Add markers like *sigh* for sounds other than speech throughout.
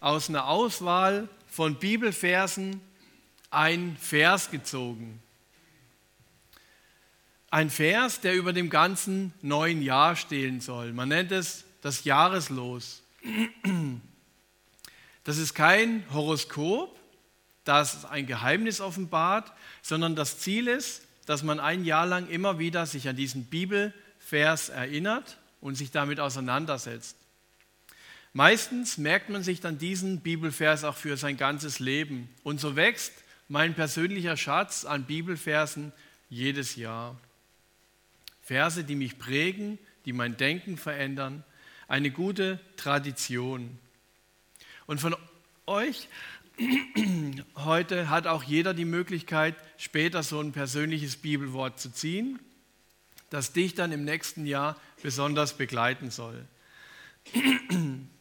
aus einer Auswahl von Bibelversen ein Vers gezogen. Ein Vers, der über dem ganzen neuen Jahr stehen soll. Man nennt es das Jahreslos. Das ist kein Horoskop, das ein Geheimnis offenbart, sondern das Ziel ist, dass man ein Jahr lang immer wieder sich an diesen Bibelvers erinnert und sich damit auseinandersetzt. Meistens merkt man sich dann diesen Bibelvers auch für sein ganzes Leben. Und so wächst mein persönlicher Schatz an Bibelversen jedes Jahr. Verse, die mich prägen, die mein Denken verändern, eine gute Tradition. Und von euch *clears throat* heute hat auch jeder die Möglichkeit, später so ein persönliches Bibelwort zu ziehen, das dich dann im nächsten Jahr besonders begleiten soll. *clears throat*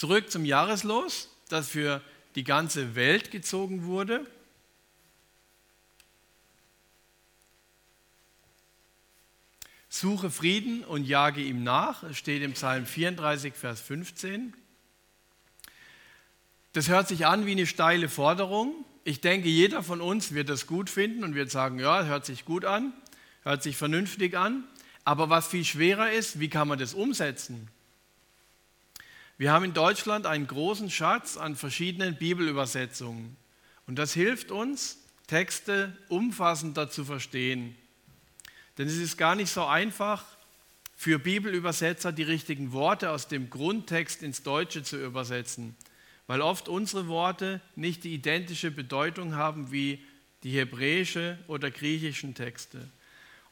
Zurück zum Jahreslos, das für die ganze Welt gezogen wurde. Suche Frieden und jage ihm nach, es steht im Psalm 34, Vers 15. Das hört sich an wie eine steile Forderung. Ich denke, jeder von uns wird das gut finden und wird sagen, ja, hört sich gut an, hört sich vernünftig an. Aber was viel schwerer ist, wie kann man das umsetzen? Wir haben in Deutschland einen großen Schatz an verschiedenen Bibelübersetzungen. Und das hilft uns, Texte umfassender zu verstehen. Denn es ist gar nicht so einfach, für Bibelübersetzer die richtigen Worte aus dem Grundtext ins Deutsche zu übersetzen, weil oft unsere Worte nicht die identische Bedeutung haben wie die hebräische oder griechischen Texte.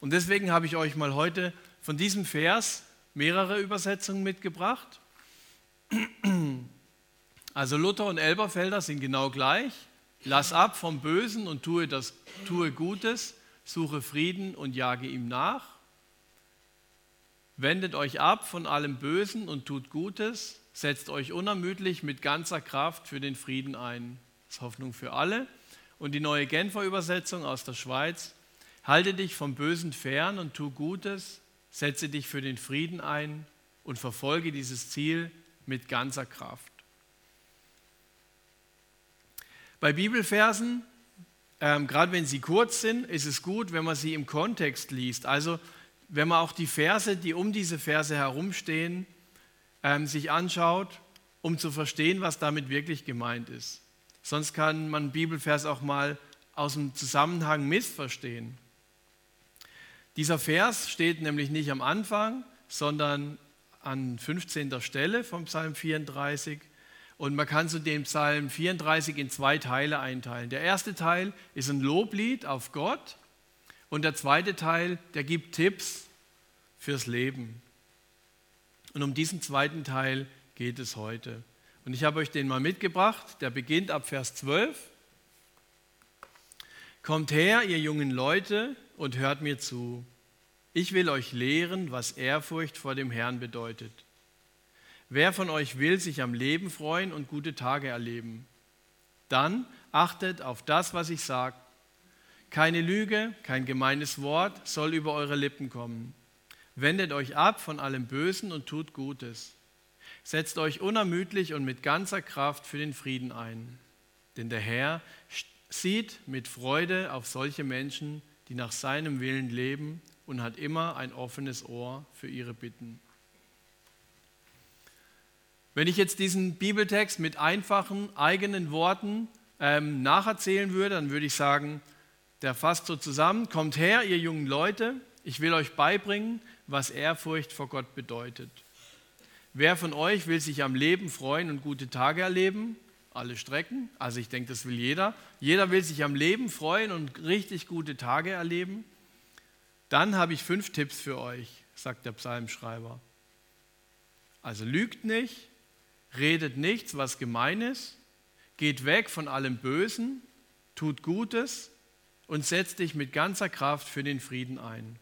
Und deswegen habe ich euch mal heute von diesem Vers mehrere Übersetzungen mitgebracht. Also Luther und Elberfelder sind genau gleich. Lass ab vom Bösen und tue, das, tue Gutes, suche Frieden und jage ihm nach. Wendet euch ab von allem Bösen und tut Gutes, setzt euch unermüdlich mit ganzer Kraft für den Frieden ein. Das ist Hoffnung für alle. Und die neue Genfer Übersetzung aus der Schweiz. Halte dich vom Bösen fern und tu Gutes, setze dich für den Frieden ein und verfolge dieses Ziel mit ganzer Kraft. Bei Bibelversen, ähm, gerade wenn sie kurz sind, ist es gut, wenn man sie im Kontext liest. Also wenn man auch die Verse, die um diese Verse herumstehen, ähm, sich anschaut, um zu verstehen, was damit wirklich gemeint ist. Sonst kann man Bibelvers auch mal aus dem Zusammenhang missverstehen. Dieser Vers steht nämlich nicht am Anfang, sondern an 15. Stelle vom Psalm 34. Und man kann so den Psalm 34 in zwei Teile einteilen. Der erste Teil ist ein Loblied auf Gott und der zweite Teil, der gibt Tipps fürs Leben. Und um diesen zweiten Teil geht es heute. Und ich habe euch den mal mitgebracht. Der beginnt ab Vers 12. Kommt her, ihr jungen Leute, und hört mir zu. Ich will euch lehren, was Ehrfurcht vor dem Herrn bedeutet. Wer von euch will sich am Leben freuen und gute Tage erleben? Dann achtet auf das, was ich sage. Keine Lüge, kein gemeines Wort soll über eure Lippen kommen. Wendet euch ab von allem Bösen und tut Gutes. Setzt euch unermüdlich und mit ganzer Kraft für den Frieden ein. Denn der Herr sieht mit Freude auf solche Menschen, die nach seinem Willen leben und hat immer ein offenes Ohr für ihre Bitten. Wenn ich jetzt diesen Bibeltext mit einfachen eigenen Worten ähm, nacherzählen würde, dann würde ich sagen, der fasst so zusammen, kommt her, ihr jungen Leute, ich will euch beibringen, was Ehrfurcht vor Gott bedeutet. Wer von euch will sich am Leben freuen und gute Tage erleben? Alle Strecken. Also ich denke, das will jeder. Jeder will sich am Leben freuen und richtig gute Tage erleben. Dann habe ich fünf Tipps für euch, sagt der Psalmschreiber. Also lügt nicht, redet nichts, was gemein ist, geht weg von allem Bösen, tut Gutes und setzt dich mit ganzer Kraft für den Frieden ein.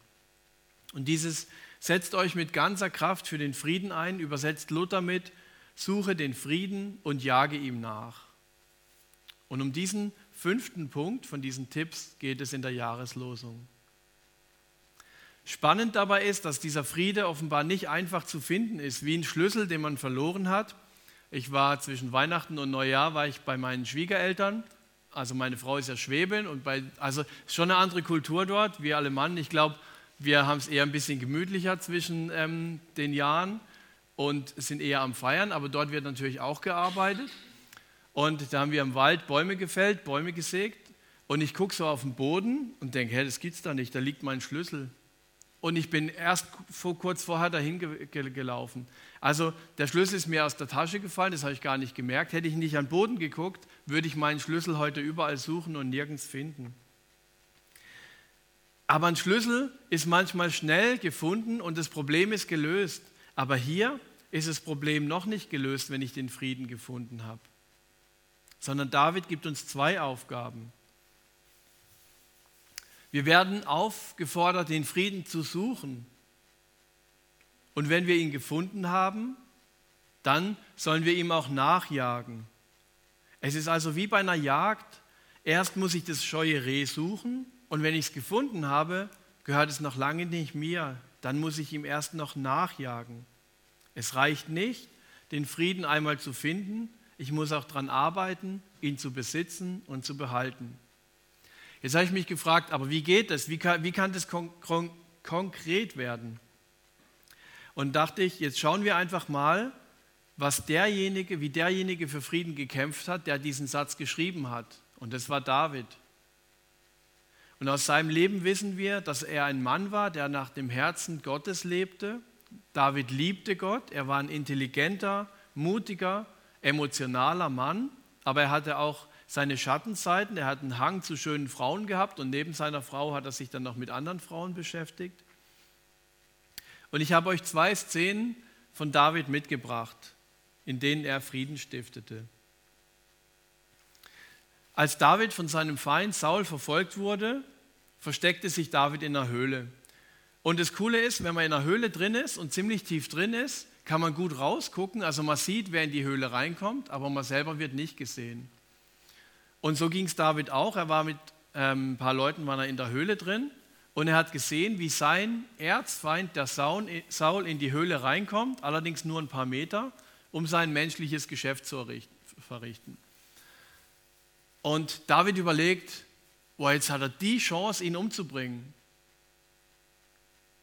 Und dieses setzt euch mit ganzer Kraft für den Frieden ein, übersetzt Luther mit, suche den Frieden und jage ihm nach. Und um diesen fünften Punkt von diesen Tipps geht es in der Jahreslosung. Spannend dabei ist, dass dieser Friede offenbar nicht einfach zu finden ist, wie ein Schlüssel, den man verloren hat, Ich war zwischen Weihnachten und Neujahr war ich bei meinen Schwiegereltern. Also meine Frau ist ja Schwäbin und bei, also schon eine andere Kultur dort. Wir alle Mann, ich glaube, wir haben es eher ein bisschen gemütlicher zwischen ähm, den Jahren und sind eher am Feiern, aber dort wird natürlich auch gearbeitet. Und da haben wir im Wald Bäume gefällt, Bäume gesägt. Und ich gucke so auf den Boden und denke, hey, das gibt's da nicht, da liegt mein Schlüssel. Und ich bin erst vor, kurz vorher dahin gelaufen. Also der Schlüssel ist mir aus der Tasche gefallen, das habe ich gar nicht gemerkt. Hätte ich nicht an den Boden geguckt, würde ich meinen Schlüssel heute überall suchen und nirgends finden. Aber ein Schlüssel ist manchmal schnell gefunden und das Problem ist gelöst. Aber hier ist das Problem noch nicht gelöst, wenn ich den Frieden gefunden habe sondern David gibt uns zwei Aufgaben. Wir werden aufgefordert, den Frieden zu suchen. Und wenn wir ihn gefunden haben, dann sollen wir ihm auch nachjagen. Es ist also wie bei einer Jagd. Erst muss ich das scheue Reh suchen und wenn ich es gefunden habe, gehört es noch lange nicht mir. Dann muss ich ihm erst noch nachjagen. Es reicht nicht, den Frieden einmal zu finden, ich muss auch daran arbeiten, ihn zu besitzen und zu behalten. Jetzt habe ich mich gefragt, aber wie geht das? Wie kann, wie kann das kon kon konkret werden? Und dachte ich, jetzt schauen wir einfach mal, was derjenige, wie derjenige für Frieden gekämpft hat, der diesen Satz geschrieben hat. Und das war David. Und aus seinem Leben wissen wir, dass er ein Mann war, der nach dem Herzen Gottes lebte. David liebte Gott, er war ein intelligenter, mutiger emotionaler Mann, aber er hatte auch seine Schattenseiten. Er hat einen Hang zu schönen Frauen gehabt und neben seiner Frau hat er sich dann noch mit anderen Frauen beschäftigt. Und ich habe euch zwei Szenen von David mitgebracht, in denen er Frieden stiftete. Als David von seinem Feind Saul verfolgt wurde, versteckte sich David in einer Höhle. Und das Coole ist, wenn man in einer Höhle drin ist und ziemlich tief drin ist, kann man gut rausgucken. Also man sieht, wer in die Höhle reinkommt, aber man selber wird nicht gesehen. Und so ging es David auch. Er war mit ähm, ein paar Leuten war er in der Höhle drin und er hat gesehen, wie sein Erzfeind, der Saul, in die Höhle reinkommt, allerdings nur ein paar Meter, um sein menschliches Geschäft zu verrichten. Und David überlegt, boah, jetzt hat er die Chance, ihn umzubringen.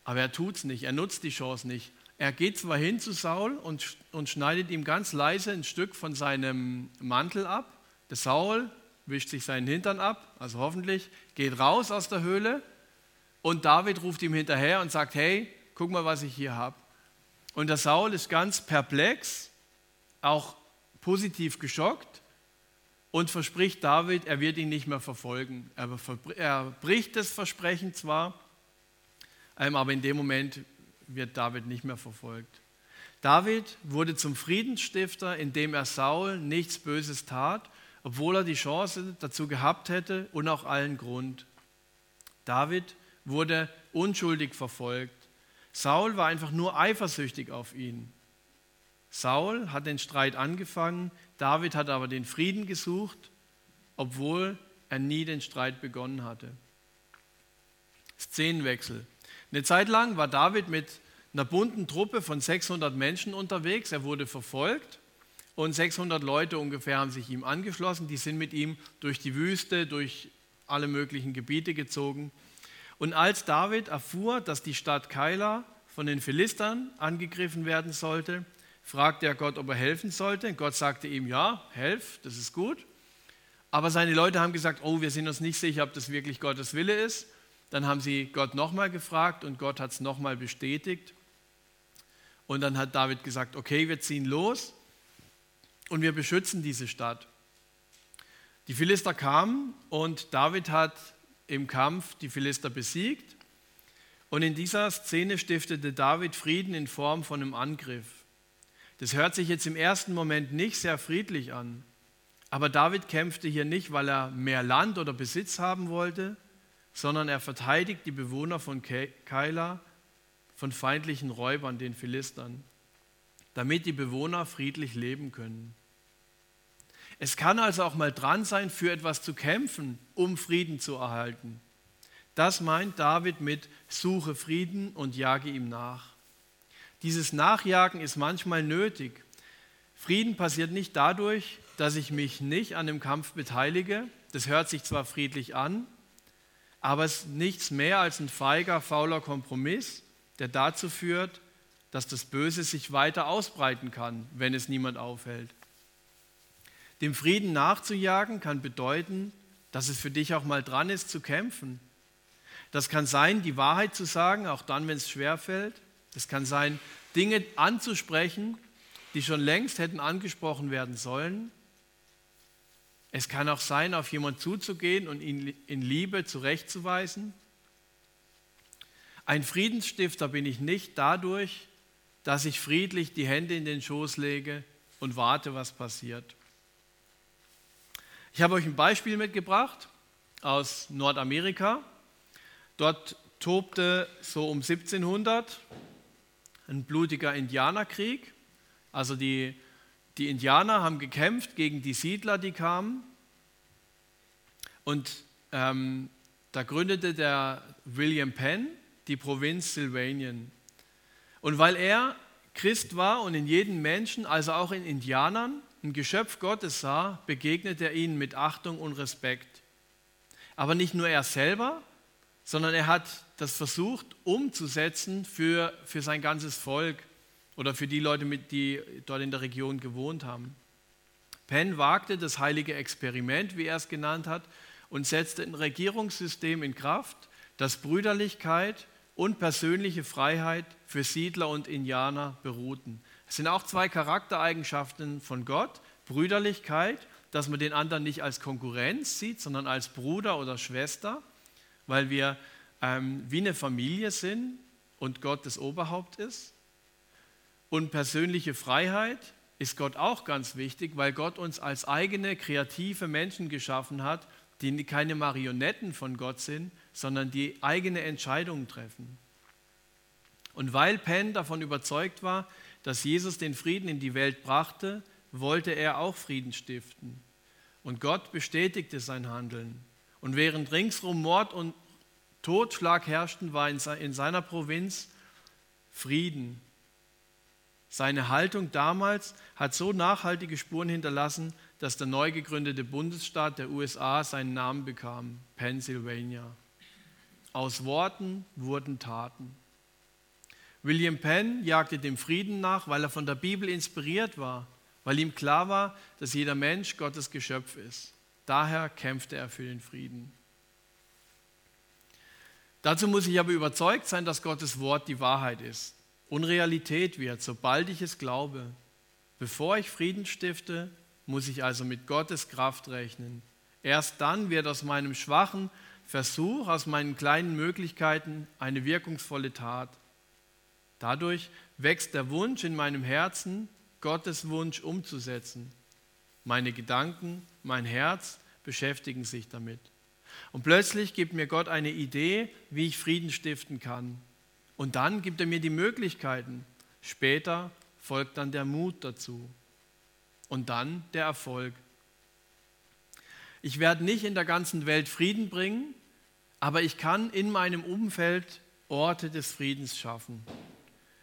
Aber er tut es nicht, er nutzt die Chance nicht. Er geht zwar hin zu Saul und, und schneidet ihm ganz leise ein Stück von seinem Mantel ab. Der Saul wischt sich seinen Hintern ab, also hoffentlich, geht raus aus der Höhle und David ruft ihm hinterher und sagt, hey, guck mal, was ich hier habe. Und der Saul ist ganz perplex, auch positiv geschockt und verspricht David, er wird ihn nicht mehr verfolgen. Er, bricht das Versprechen zwar, ähm, aber in dem Moment wird David nicht mehr verfolgt. David wurde zum Friedensstifter, indem er Saul nichts Böses tat, obwohl er die Chance dazu gehabt hätte und auch allen Grund. David wurde unschuldig verfolgt. Saul war einfach nur eifersüchtig auf ihn. Saul hat den Streit angefangen, David hat aber den Frieden gesucht, obwohl er nie den Streit begonnen hatte. Szenenwechsel. Eine Zeit lang war David mit einer bunten Truppe von 600 Menschen unterwegs. Er wurde verfolgt und 600 Leute ungefähr haben sich ihm angeschlossen. Die sind mit ihm durch die Wüste, durch alle möglichen Gebiete gezogen. Und als David erfuhr, dass die Stadt Keila von den Philistern angegriffen werden sollte, fragte er Gott, ob er helfen sollte. Gott sagte ihm, ja, helf, das ist gut. Aber seine Leute haben gesagt, oh, wir sind uns nicht sicher, ob das wirklich Gottes Wille ist. Dann haben sie Gott nochmal gefragt und Gott hat es nochmal bestätigt. Und dann hat David gesagt, okay, wir ziehen los und wir beschützen diese Stadt. Die Philister kamen und David hat im Kampf die Philister besiegt. Und in dieser Szene stiftete David Frieden in Form von einem Angriff. Das hört sich jetzt im ersten Moment nicht sehr friedlich an. Aber David kämpfte hier nicht, weil er mehr Land oder Besitz haben wollte, sondern er verteidigt die Bewohner von Keila von feindlichen Räubern, den Philistern, damit die Bewohner friedlich leben können. Es kann also auch mal dran sein, für etwas zu kämpfen, um Frieden zu erhalten. Das meint David mit Suche Frieden und jage ihm nach. Dieses Nachjagen ist manchmal nötig. Frieden passiert nicht dadurch, dass ich mich nicht an dem Kampf beteilige. Das hört sich zwar friedlich an, aber es ist nichts mehr als ein feiger, fauler Kompromiss, der dazu führt, dass das Böse sich weiter ausbreiten kann, wenn es niemand aufhält. Dem Frieden nachzujagen kann bedeuten, dass es für dich auch mal dran ist zu kämpfen. Das kann sein, die Wahrheit zu sagen, auch dann, wenn es schwer fällt. Das kann sein, Dinge anzusprechen, die schon längst hätten angesprochen werden sollen. Es kann auch sein, auf jemanden zuzugehen und ihn in Liebe zurechtzuweisen. Ein Friedensstifter bin ich nicht dadurch, dass ich friedlich die Hände in den Schoß lege und warte, was passiert. Ich habe euch ein Beispiel mitgebracht aus Nordamerika. Dort tobte so um 1700 ein blutiger Indianerkrieg. Also die, die Indianer haben gekämpft gegen die Siedler, die kamen. Und ähm, da gründete der William Penn die Provinz Sylvanien. Und weil er Christ war und in jedem Menschen, also auch in Indianern, ein Geschöpf Gottes sah, begegnete er ihnen mit Achtung und Respekt. Aber nicht nur er selber, sondern er hat das versucht umzusetzen für, für sein ganzes Volk oder für die Leute, die dort in der Region gewohnt haben. Penn wagte das heilige Experiment, wie er es genannt hat, und setzte ein Regierungssystem in Kraft, das Brüderlichkeit und persönliche Freiheit für Siedler und Indianer beruhten. Es sind auch zwei Charaktereigenschaften von Gott, Brüderlichkeit, dass man den anderen nicht als Konkurrenz sieht, sondern als Bruder oder Schwester, weil wir ähm, wie eine Familie sind und Gott das Oberhaupt ist. Und persönliche Freiheit ist Gott auch ganz wichtig, weil Gott uns als eigene kreative Menschen geschaffen hat, die keine Marionetten von Gott sind, sondern die eigene Entscheidungen treffen. Und weil Penn davon überzeugt war, dass Jesus den Frieden in die Welt brachte, wollte er auch Frieden stiften. Und Gott bestätigte sein Handeln. Und während ringsrum Mord und Totschlag herrschten, war in seiner Provinz Frieden. Seine Haltung damals hat so nachhaltige Spuren hinterlassen, dass der neu gegründete Bundesstaat der USA seinen Namen bekam, Pennsylvania. Aus Worten wurden Taten. William Penn jagte dem Frieden nach, weil er von der Bibel inspiriert war, weil ihm klar war, dass jeder Mensch Gottes Geschöpf ist. Daher kämpfte er für den Frieden. Dazu muss ich aber überzeugt sein, dass Gottes Wort die Wahrheit ist und Realität wird, sobald ich es glaube. Bevor ich Frieden stifte, muss ich also mit Gottes Kraft rechnen. Erst dann wird aus meinem schwachen Versuch, aus meinen kleinen Möglichkeiten eine wirkungsvolle Tat. Dadurch wächst der Wunsch in meinem Herzen, Gottes Wunsch umzusetzen. Meine Gedanken, mein Herz beschäftigen sich damit. Und plötzlich gibt mir Gott eine Idee, wie ich Frieden stiften kann. Und dann gibt er mir die Möglichkeiten. Später folgt dann der Mut dazu. Und dann der Erfolg. Ich werde nicht in der ganzen Welt Frieden bringen, aber ich kann in meinem Umfeld Orte des Friedens schaffen.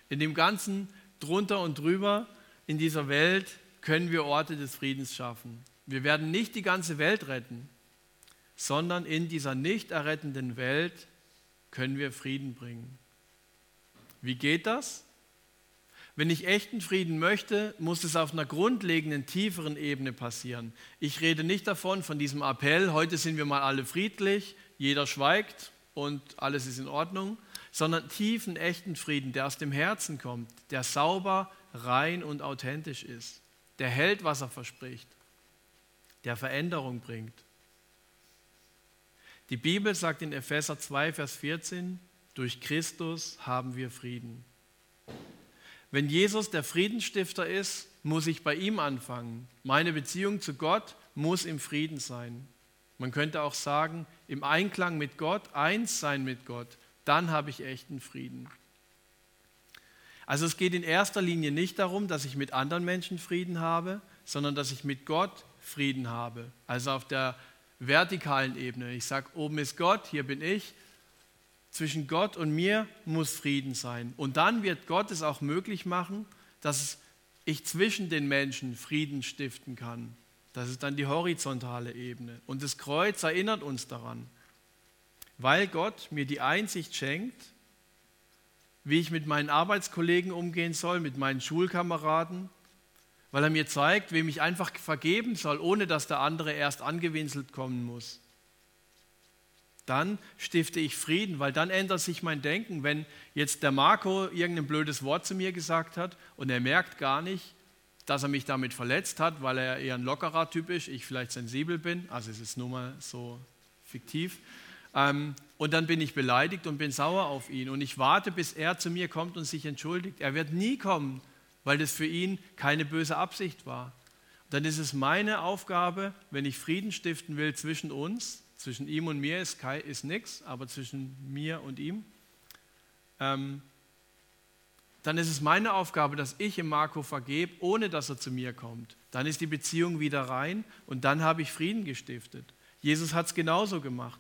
In dem ganzen drunter und drüber in dieser Welt können wir Orte des Friedens schaffen. Wir werden nicht die ganze Welt retten, sondern in dieser nicht errettenden Welt können wir Frieden bringen. Wie geht das? Wenn ich echten Frieden möchte, muss es auf einer grundlegenden, tieferen Ebene passieren. Ich rede nicht davon, von diesem Appell, heute sind wir mal alle friedlich, jeder schweigt und alles ist in Ordnung, sondern tiefen, echten Frieden, der aus dem Herzen kommt, der sauber, rein und authentisch ist, der hält, was er verspricht, der Veränderung bringt. Die Bibel sagt in Epheser 2, Vers 14, durch Christus haben wir Frieden. Wenn Jesus der Friedensstifter ist, muss ich bei ihm anfangen. Meine Beziehung zu Gott muss im Frieden sein. Man könnte auch sagen, im Einklang mit Gott, eins sein mit Gott, dann habe ich echten Frieden. Also es geht in erster Linie nicht darum, dass ich mit anderen Menschen Frieden habe, sondern dass ich mit Gott Frieden habe. Also auf der vertikalen Ebene. Ich sage, oben ist Gott, hier bin ich, zwischen Gott und mir muss Frieden sein. Und dann wird Gott es auch möglich machen, dass ich zwischen den Menschen Frieden stiften kann. Das ist dann die horizontale Ebene. Und das Kreuz erinnert uns daran, weil Gott mir die Einsicht schenkt, wie ich mit meinen Arbeitskollegen umgehen soll, mit meinen Schulkameraden, weil er mir zeigt, wem ich einfach vergeben soll, ohne dass der andere erst angewinselt kommen muss. Dann stifte ich Frieden, weil dann ändert sich mein Denken. Wenn jetzt der Marco irgendein blödes Wort zu mir gesagt hat und er merkt gar nicht, dass er mich damit verletzt hat, weil er eher ein lockerer Typ ist, ich vielleicht sensibel bin, also es ist nur mal so fiktiv, ähm, und dann bin ich beleidigt und bin sauer auf ihn und ich warte, bis er zu mir kommt und sich entschuldigt. Er wird nie kommen, weil das für ihn keine böse Absicht war. Dann ist es meine Aufgabe, wenn ich Frieden stiften will zwischen uns, zwischen ihm und mir ist, ist nichts, aber zwischen mir und ihm, ähm, dann ist es meine Aufgabe, dass ich ihm Marco vergebe, ohne dass er zu mir kommt. Dann ist die Beziehung wieder rein und dann habe ich Frieden gestiftet. Jesus hat es genauso gemacht.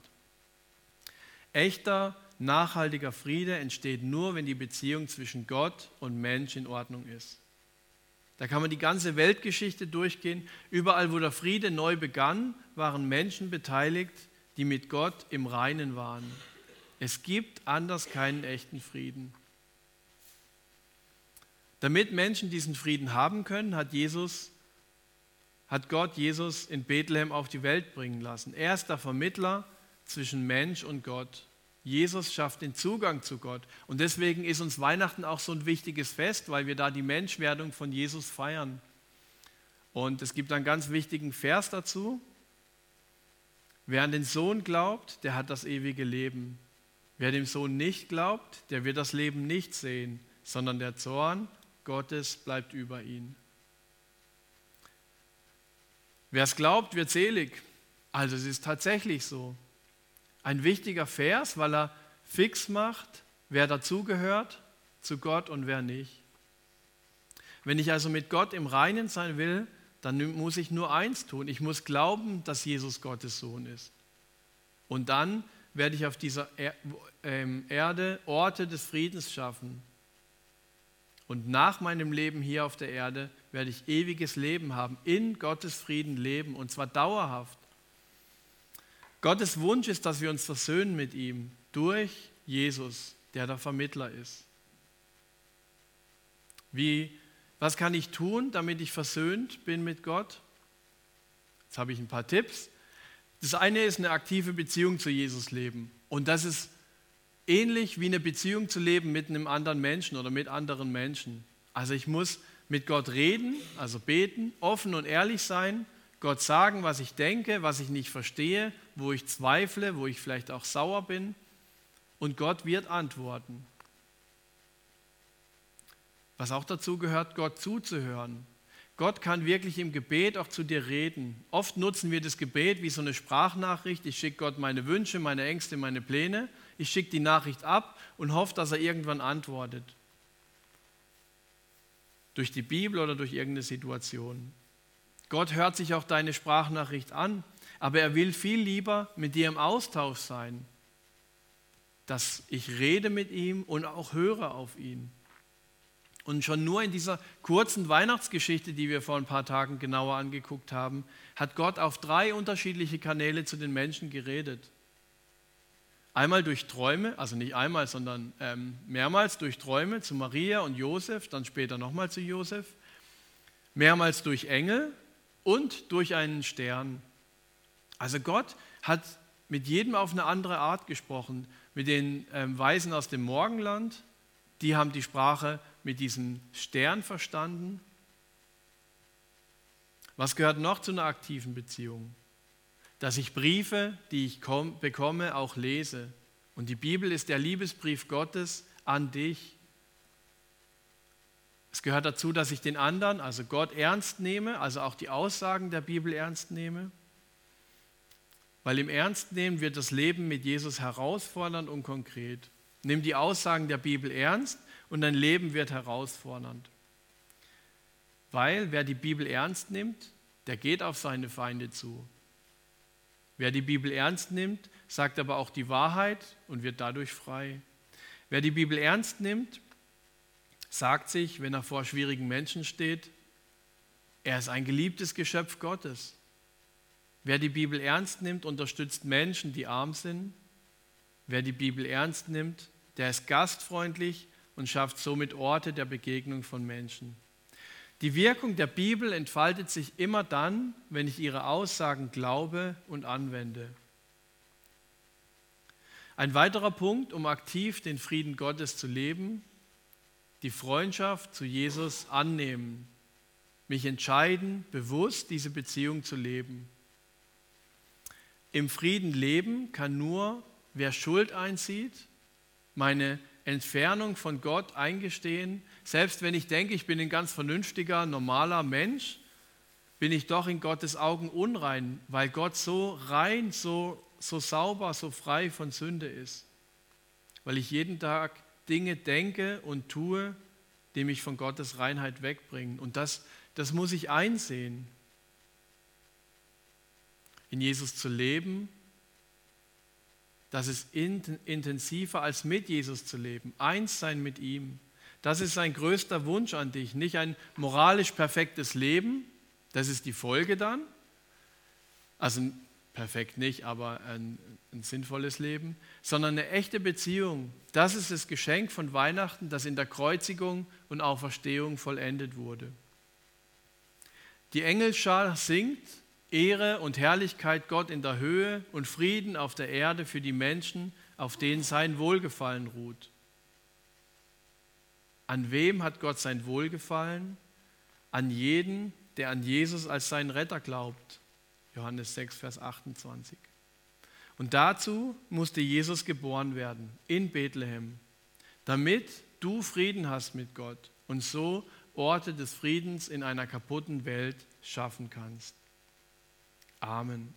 Echter, nachhaltiger Friede entsteht nur, wenn die Beziehung zwischen Gott und Mensch in Ordnung ist. Da kann man die ganze Weltgeschichte durchgehen. Überall, wo der Friede neu begann, waren Menschen beteiligt, die mit Gott im Reinen waren. Es gibt anders keinen echten Frieden. Damit Menschen diesen Frieden haben können, hat Jesus hat Gott Jesus in Bethlehem auf die Welt bringen lassen. Er ist der Vermittler zwischen Mensch und Gott. Jesus schafft den Zugang zu Gott. Und deswegen ist uns Weihnachten auch so ein wichtiges Fest, weil wir da die Menschwerdung von Jesus feiern. Und es gibt einen ganz wichtigen Vers dazu. Wer an den Sohn glaubt, der hat das ewige Leben. Wer dem Sohn nicht glaubt, der wird das Leben nicht sehen, sondern der Zorn Gottes bleibt über ihn. Wer es glaubt, wird selig. Also es ist tatsächlich so. Ein wichtiger Vers, weil er fix macht, wer dazugehört zu Gott und wer nicht. Wenn ich also mit Gott im Reinen sein will, dann muss ich nur eins tun. Ich muss glauben, dass Jesus Gottes Sohn ist. Und dann werde ich auf dieser ähm, Erde Orte des Friedens schaffen. Und nach meinem Leben hier auf der Erde werde ich ewiges Leben haben, in Gottes Frieden leben, und zwar dauerhaft. Gottes Wunsch ist, dass wir uns versöhnen mit ihm durch Jesus, der der Vermittler ist. Wie, was kann ich tun, damit ich versöhnt bin mit Gott? Jetzt habe ich ein paar Tipps. Das eine ist eine aktive Beziehung zu Jesus leben. Und das ist ähnlich wie eine Beziehung zu leben mit einem anderen Menschen oder mit anderen Menschen. Also ich muss mit Gott reden, also beten, offen und ehrlich sein Gott sagen, was ich denke, was ich nicht verstehe, wo ich zweifle, wo ich vielleicht auch sauer bin. Und Gott wird antworten. Was auch dazu gehört, Gott zuzuhören. Gott kann wirklich im Gebet auch zu dir reden. Oft nutzen wir das Gebet wie so eine Sprachnachricht. Ich schicke Gott meine Wünsche, meine Ängste, meine Pläne. Ich schicke die Nachricht ab und hoffe, dass er irgendwann antwortet. Durch die Bibel oder durch irgendeine Situation. Gott hört sich auch deine Sprachnachricht an, aber er will viel lieber mit dir im Austausch sein, dass ich rede mit ihm und auch höre auf ihn. Und schon nur in dieser kurzen Weihnachtsgeschichte, die wir vor ein paar Tagen genauer angeguckt haben, hat Gott auf drei unterschiedliche Kanäle zu den Menschen geredet. Einmal durch Träume, also nicht einmal, sondern ähm, mehrmals durch Träume zu Maria und Josef, dann später nochmal zu Josef. Mehrmals durch Engel, und durch einen Stern. Also Gott hat mit jedem auf eine andere Art gesprochen. Mit den ähm, Weisen aus dem Morgenland, die haben die Sprache mit diesem Stern verstanden. Was gehört noch zu einer aktiven Beziehung? Dass ich Briefe, die ich bekomme, auch lese. Und die Bibel ist der Liebesbrief Gottes an dich. Es gehört dazu, dass ich den anderen, also Gott, ernst nehme, also auch die Aussagen der Bibel ernst nehme. Weil im Ernstnehmen wird das Leben mit Jesus herausfordernd und konkret. Nimm die Aussagen der Bibel ernst und dein Leben wird herausfordernd. Weil wer die Bibel ernst nimmt, der geht auf seine Feinde zu. Wer die Bibel ernst nimmt, sagt aber auch die Wahrheit und wird dadurch frei. Wer die Bibel ernst nimmt, sagt sich, wenn er vor schwierigen Menschen steht, er ist ein geliebtes Geschöpf Gottes. Wer die Bibel ernst nimmt, unterstützt Menschen, die arm sind. Wer die Bibel ernst nimmt, der ist gastfreundlich und schafft somit Orte der Begegnung von Menschen. Die Wirkung der Bibel entfaltet sich immer dann, wenn ich ihre Aussagen glaube und anwende. Ein weiterer Punkt, um aktiv den Frieden Gottes zu leben, die Freundschaft zu Jesus annehmen, mich entscheiden, bewusst diese Beziehung zu leben. Im Frieden leben kann nur, wer Schuld einsieht, meine Entfernung von Gott eingestehen. Selbst wenn ich denke, ich bin ein ganz vernünftiger, normaler Mensch, bin ich doch in Gottes Augen unrein, weil Gott so rein, so, so sauber, so frei von Sünde ist. Weil ich jeden Tag Dinge denke und tue, die mich von Gottes Reinheit wegbringen. Und das, das muss ich einsehen. In Jesus zu leben, das ist intensiver als mit Jesus zu leben. Eins sein mit ihm. Das ist sein größter Wunsch an dich. Nicht ein moralisch perfektes Leben, das ist die Folge dann. Also perfekt nicht, aber ein, ein sinnvolles Leben, sondern eine echte Beziehung. Das ist das Geschenk von Weihnachten, das in der Kreuzigung und Auferstehung vollendet wurde. Die Engelschar singt Ehre und Herrlichkeit Gott in der Höhe und Frieden auf der Erde für die Menschen, auf denen sein Wohlgefallen ruht. An wem hat Gott sein Wohlgefallen? An jeden, der an Jesus als seinen Retter glaubt. Johannes 6, Vers 28. Und dazu musste Jesus geboren werden in Bethlehem, damit du Frieden hast mit Gott und so Orte des Friedens in einer kaputten Welt schaffen kannst. Amen.